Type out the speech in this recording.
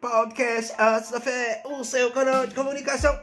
Podcast Antes da Fé, o seu canal de comunicação.